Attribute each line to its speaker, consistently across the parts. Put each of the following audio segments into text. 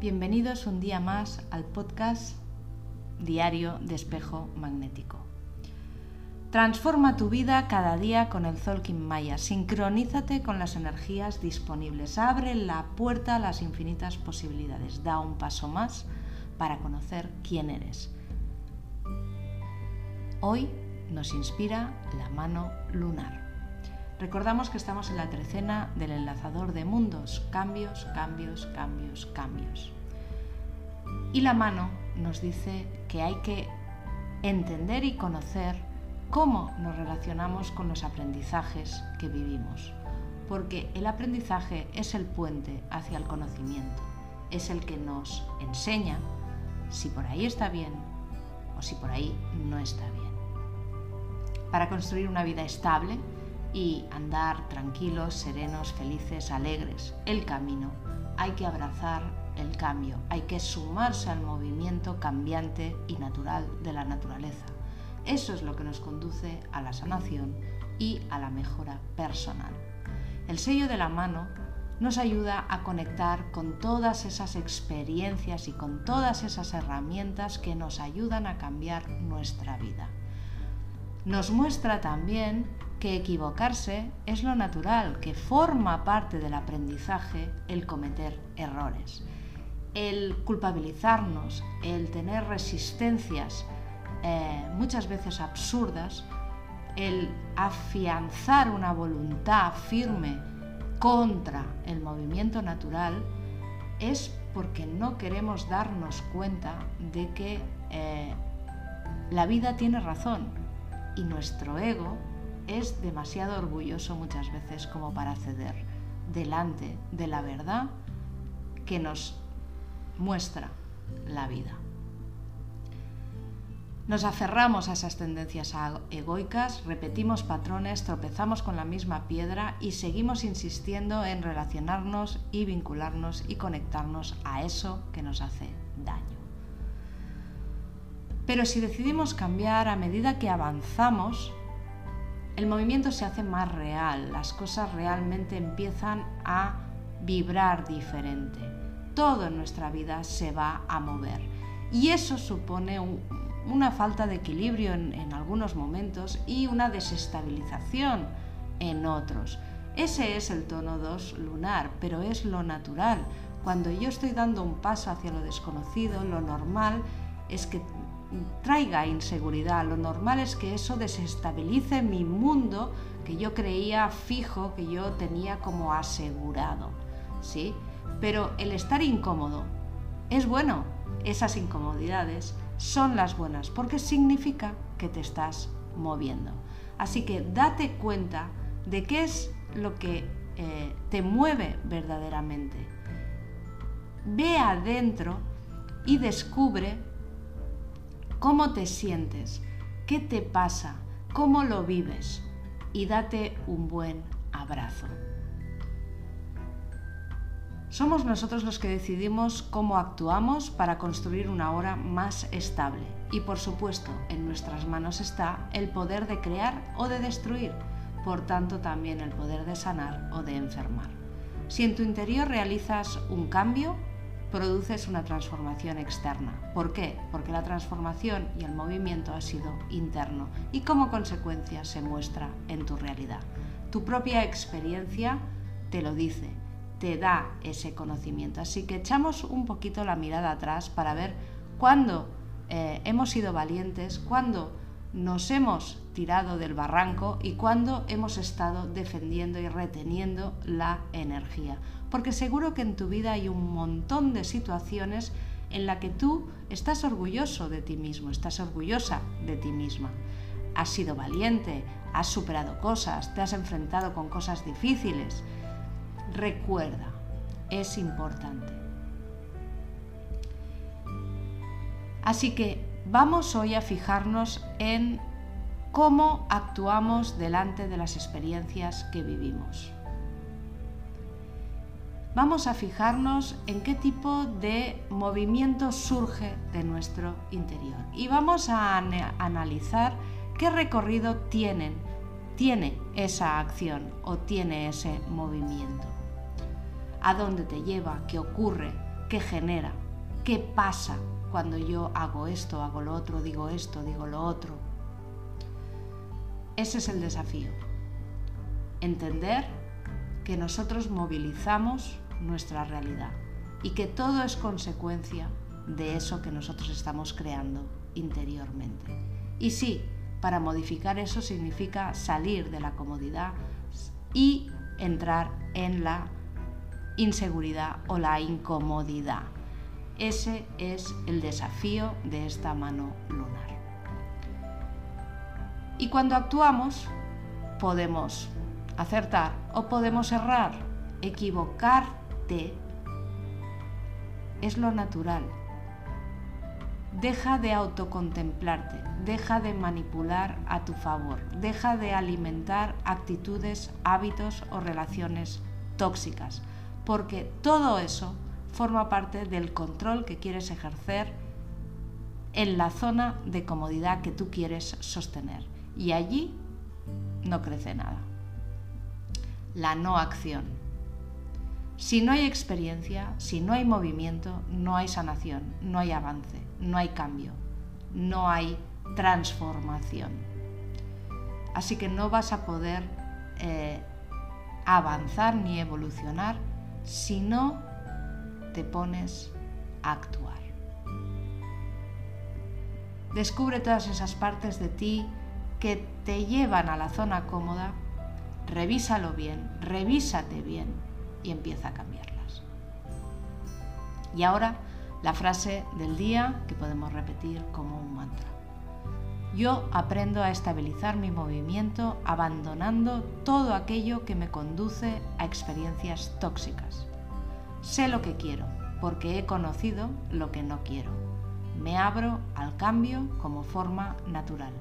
Speaker 1: Bienvenidos un día más al podcast diario de espejo magnético. Transforma tu vida cada día con el Zolkin Maya. Sincronízate con las energías disponibles. Abre la puerta a las infinitas posibilidades. Da un paso más para conocer quién eres. Hoy nos inspira la mano lunar. Recordamos que estamos en la trecena del enlazador de mundos. Cambios, cambios, cambios, cambios. Y la mano nos dice que hay que entender y conocer cómo nos relacionamos con los aprendizajes que vivimos. Porque el aprendizaje es el puente hacia el conocimiento, es el que nos enseña si por ahí está bien o si por ahí no está bien. Para construir una vida estable y andar tranquilos, serenos, felices, alegres, el camino, hay que abrazar el cambio, hay que sumarse al movimiento cambiante y natural de la naturaleza. Eso es lo que nos conduce a la sanación y a la mejora personal. El sello de la mano nos ayuda a conectar con todas esas experiencias y con todas esas herramientas que nos ayudan a cambiar nuestra vida. Nos muestra también que equivocarse es lo natural, que forma parte del aprendizaje el cometer errores. El culpabilizarnos, el tener resistencias eh, muchas veces absurdas, el afianzar una voluntad firme contra el movimiento natural, es porque no queremos darnos cuenta de que eh, la vida tiene razón y nuestro ego es demasiado orgulloso muchas veces como para ceder delante de la verdad que nos muestra la vida. Nos aferramos a esas tendencias egoicas, repetimos patrones, tropezamos con la misma piedra y seguimos insistiendo en relacionarnos y vincularnos y conectarnos a eso que nos hace daño. Pero si decidimos cambiar a medida que avanzamos, el movimiento se hace más real, las cosas realmente empiezan a vibrar diferente todo en nuestra vida se va a mover. Y eso supone una falta de equilibrio en, algunos momentos y una desestabilización en otros. Ese es el tono 2 lunar, pero es lo natural. Cuando yo estoy dando un paso hacia lo desconocido, lo normal es que traiga inseguridad, lo normal es que eso desestabilice mi mundo que yo creía fijo, que yo tenía como asegurado. ¿sí? Pero el estar incómodo es bueno. Esas incomodidades son las buenas porque significa que te estás moviendo. Así que date cuenta de qué es lo que eh, te mueve verdaderamente. Ve adentro y descubre cómo te sientes, qué te pasa, cómo lo vives y date un buen abrazo. Somos nosotros los que decidimos cómo actuamos para construir una hora más estable. Y por supuesto, en nuestras manos está el poder de crear o de destruir, por tanto también el poder de sanar o de enfermar. Si en tu interior realizas un cambio, produces una transformación externa. ¿Por qué? Porque la transformación y el movimiento ha sido interno y como consecuencia se muestra en tu realidad. Tu propia experiencia te lo dice te da ese conocimiento. Así que echamos un poquito la mirada atrás para ver cuándo eh, hemos sido valientes, cuándo nos hemos tirado del barranco y cuándo hemos estado defendiendo y reteniendo la energía. Porque seguro que en tu vida hay un montón de situaciones en la que tú estás orgulloso de ti mismo, estás orgullosa de ti misma. Has sido valiente, has superado cosas, te has enfrentado con cosas difíciles Recuerda, es importante. Así que vamos hoy a fijarnos en cómo actuamos delante de las experiencias que vivimos. Vamos a fijarnos en qué tipo de movimiento surge de nuestro interior y vamos a analizar qué recorrido tienen, tiene esa acción o tiene ese movimiento. a dónde te lleva, qué ocurre, qué genera, qué pasa cuando yo hago esto, hago lo otro, digo esto, digo lo otro. Ese es el desafío. Entender que nosotros movilizamos nuestra realidad y que todo es consecuencia de eso que nosotros estamos creando interiormente. Y sí, para modificar eso significa salir de la comodidad y entrar en la inseguridad o la incomodidad. Ese es el desafío de esta mano lunar. Y cuando actuamos, podemos acertar o podemos errar. Equivocarte es lo natural. Deja de autocontemplarte, deja de manipular a tu favor, deja de alimentar actitudes, hábitos o relaciones tóxicas, porque todo eso forma parte del control que quieres ejercer en la zona de comodidad que tú quieres sostener. Y allí no crece nada. La no acción. Si no hay experiencia, si no hay movimiento, no hay sanación, no hay avance, no hay cambio, no hay transformación. Así que no vas a poder eh, avanzar ni evolucionar si no te pones a actuar. Descubre todas esas partes de ti que te llevan a la zona cómoda, revísalo bien, revísate bien y empieza a cambiarlas. Y ahora la frase del día que podemos repetir como un mantra. Yo aprendo a estabilizar mi movimiento abandonando todo aquello que me conduce a experiencias tóxicas. Sé lo que quiero, porque he conocido lo que no quiero. Me abro al cambio como forma natural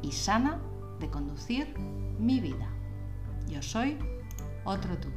Speaker 1: y sana de conducir mi vida. Yo soy otro tú.